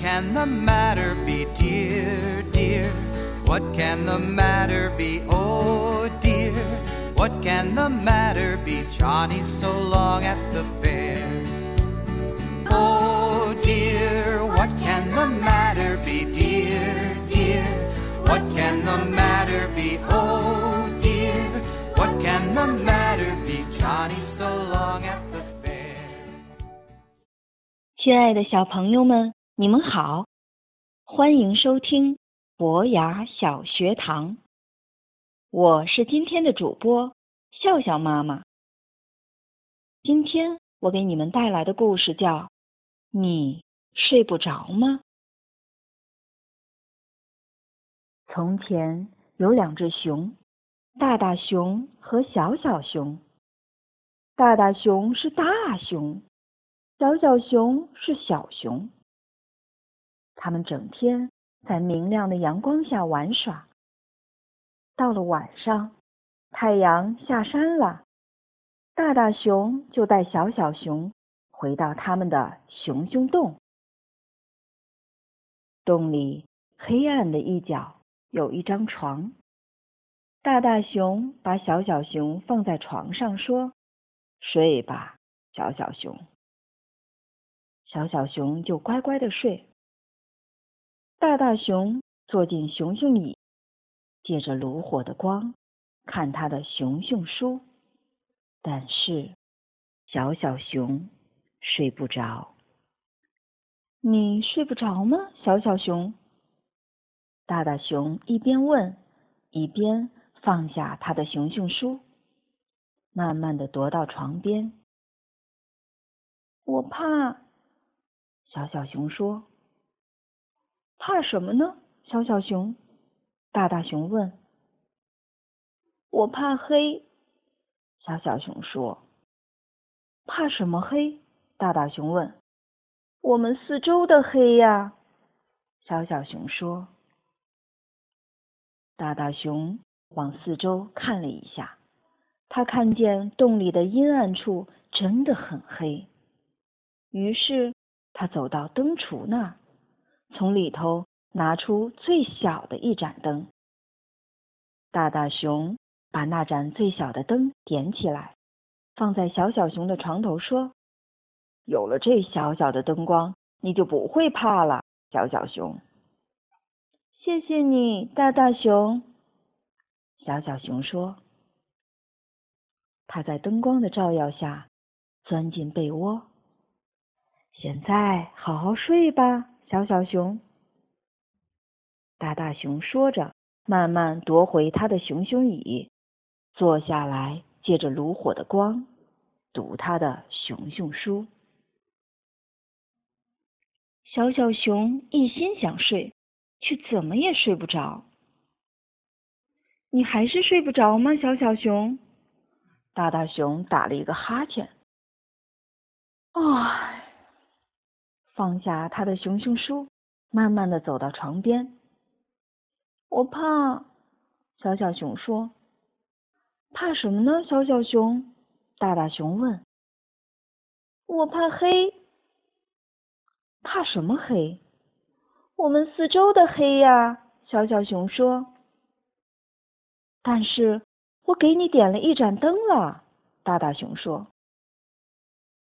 can the matter be, dear, dear? What can the matter be, oh dear? What can the matter be, Johnny, so long at the fair? Oh dear, what can the matter be, dear, dear? What can the matter be, oh dear? What can the matter be, Johnny, so long at the fair? 亲爱的小朋友们， 你们好，欢迎收听博雅小学堂。我是今天的主播笑笑妈妈。今天我给你们带来的故事叫《你睡不着吗》。从前有两只熊，大大熊和小小熊。大大熊是大熊，小小熊是小熊。他们整天在明亮的阳光下玩耍。到了晚上，太阳下山了，大大熊就带小小熊回到他们的熊熊洞。洞里黑暗的一角有一张床，大大熊把小小熊放在床上，说：“睡吧，小小熊。”小小熊就乖乖的睡。大大熊坐进熊熊椅，借着炉火的光看他的熊熊书，但是小小熊睡不着。你睡不着吗，小小熊？大大熊一边问，一边放下他的熊熊书，慢慢的踱到床边。我怕，小小熊说。怕什么呢，小小熊？大大熊问。我怕黑，小小熊说。怕什么黑？大大熊问。我们四周的黑呀，小小熊说。大大熊往四周看了一下，他看见洞里的阴暗处真的很黑，于是他走到灯橱那。从里头拿出最小的一盏灯，大大熊把那盏最小的灯点起来，放在小小熊的床头，说：“有了这小小的灯光，你就不会怕了，小小熊。”谢谢你，大大熊。小小熊说：“他在灯光的照耀下钻进被窝，现在好好睡吧。”小小熊，大大熊说着，慢慢夺回他的熊熊椅，坐下来，借着炉火的光，读他的熊熊书。小小熊一心想睡，却怎么也睡不着。你还是睡不着吗，小小熊？大大熊打了一个哈欠。唉。放下他的熊熊书，慢慢的走到床边。我怕，小小熊说。怕什么呢？小小熊，大大熊问。我怕黑。怕什么黑？我们四周的黑呀，小小熊说。但是我给你点了一盏灯了，大大熊说。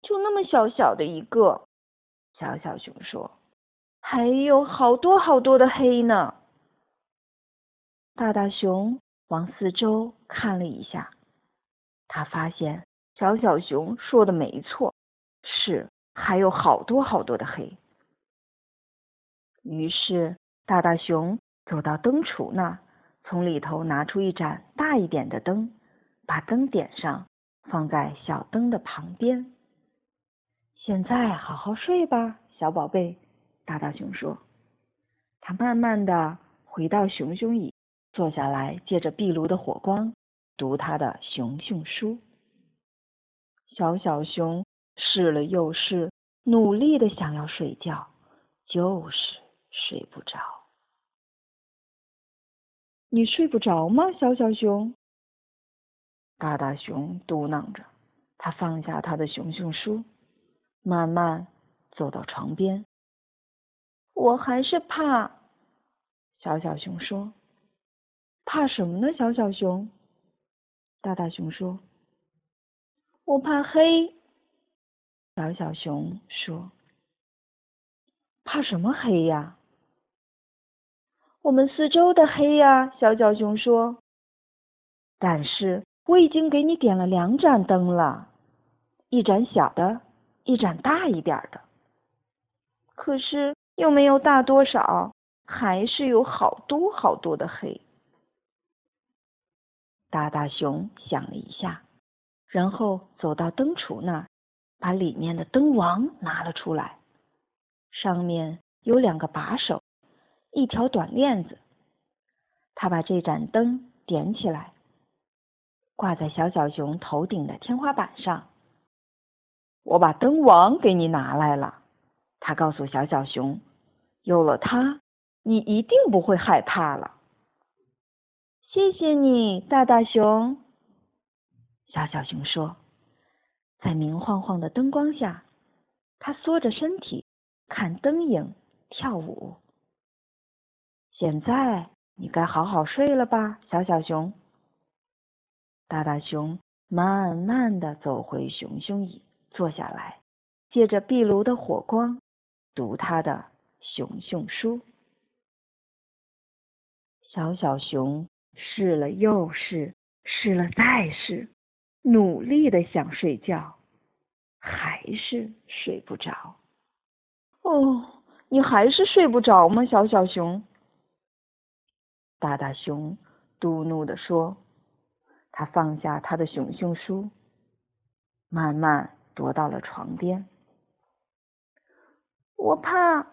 就那么小小的一个。小小熊说：“还有好多好多的黑呢。”大大熊往四周看了一下，他发现小小熊说的没错，是还有好多好多的黑。于是大大熊走到灯橱那，从里头拿出一盏大一点的灯，把灯点上，放在小灯的旁边。现在好好睡吧，小宝贝。大大熊说。他慢慢的回到熊熊椅，坐下来，借着壁炉的火光，读他的熊熊书。小小熊试了又试，努力的想要睡觉，就是睡不着。你睡不着吗，小小熊？大大熊嘟囔着，他放下他的熊熊书。慢慢走到床边。我还是怕。小小熊说：“怕什么呢？”小小熊。大大熊说：“我怕黑。”小小熊说：“怕什么黑呀？”我们四周的黑呀。小小熊说：“但是我已经给你点了两盏灯了，一盏小的，一盏大一点的。可是又没有大多少，还是有好多好多的黑。”大大熊想了一下，然后走到灯橱那儿，把里面的灯王拿了出来，上面有两个把手，一条短链子。他把这盏灯点起来，挂在小小熊头顶的天花板上。我把灯王给你拿来了，他告诉小小熊：“有了它，你一定不会害怕了。”谢谢你，大大熊。小小熊说：“在明晃晃的灯光下，他缩着身体看灯影跳舞。现在你该好好睡了吧，小小熊。”大大熊慢慢的走回熊熊椅，坐下来，借着壁炉的火光读他的熊熊书。小小熊。试了又试，试了再试，努力的想睡觉，还是睡不着。哦，你还是睡不着吗，小小熊？大大熊嘟哝的说。他放下他的熊熊书，慢慢踱到了床边。我怕，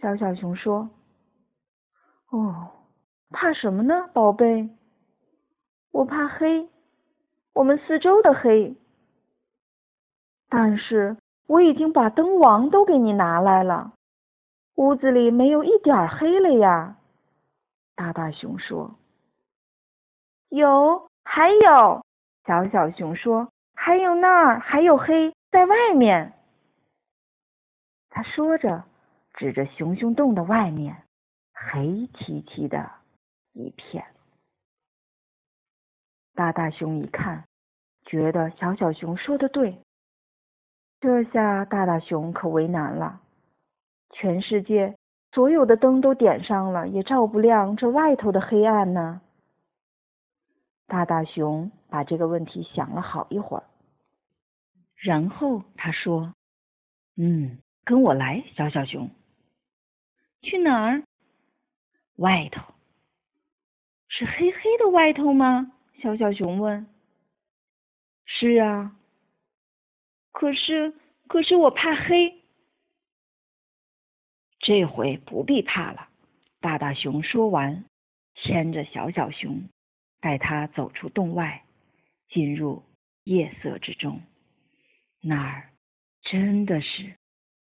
小小熊说。哦。怕什么呢，宝贝？我怕黑，我们四周的黑。但是我已经把灯王都给你拿来了，屋子里没有一点黑了呀。大大熊说：“有，还有。”小小熊说：“还有那儿还有黑在外面。”他说着，指着熊熊洞的外面，黑漆漆的。一片。大大熊一看，觉得小小熊说的对。这下大大熊可为难了。全世界所有的灯都点上了，也照不亮这外头的黑暗呢。大大熊把这个问题想了好一会儿，然后他说：“嗯，跟我来，小小熊。去哪儿？外头。”是黑黑的外头吗？小小熊问。是啊。可是，可是我怕黑。这回不必怕了。大大熊说完，牵着小小熊，带他走出洞外，进入夜色之中。那儿真的是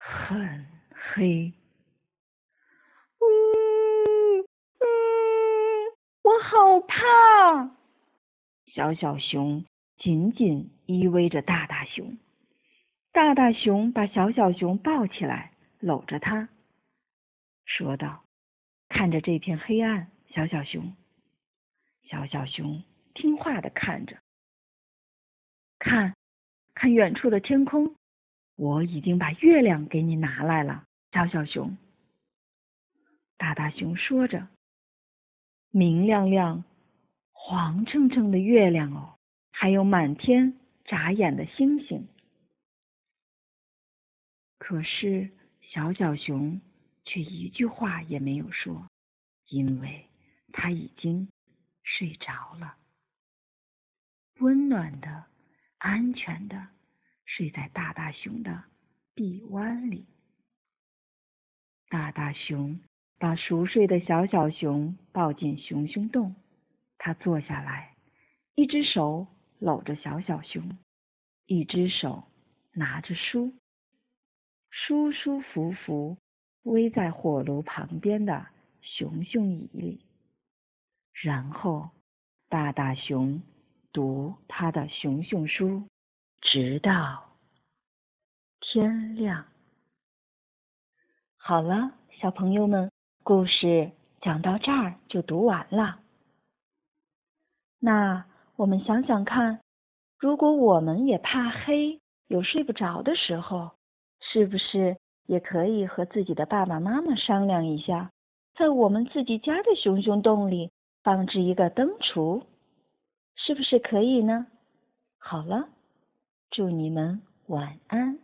很黑。我好怕！小小熊紧紧依偎着大大熊，大大熊把小小熊抱起来，搂着它，说道：“看着这片黑暗，小小熊。”小小熊听话的看着，看，看远处的天空，我已经把月亮给你拿来了，小小熊。大大熊说着。明亮亮、黄澄澄的月亮哦，还有满天眨眼的星星。可是小小熊却一句话也没有说，因为他已经睡着了，温暖的、安全的睡在大大熊的臂弯里。大大熊。把熟睡的小小熊抱进熊熊洞，他坐下来，一只手搂着小小熊，一只手拿着书，舒舒服服偎在火炉旁边的熊熊椅里。然后，大大熊读他的熊熊书，直到天亮。好了，小朋友们，故事讲到这儿就读完了。那我们想想看，如果我们也怕黑，有睡不着的时候，是不是也可以和自己的爸爸妈妈商量一下，在我们自己家的熊熊洞里放置一个灯橱，是不是可以呢？好了，祝你们晚安。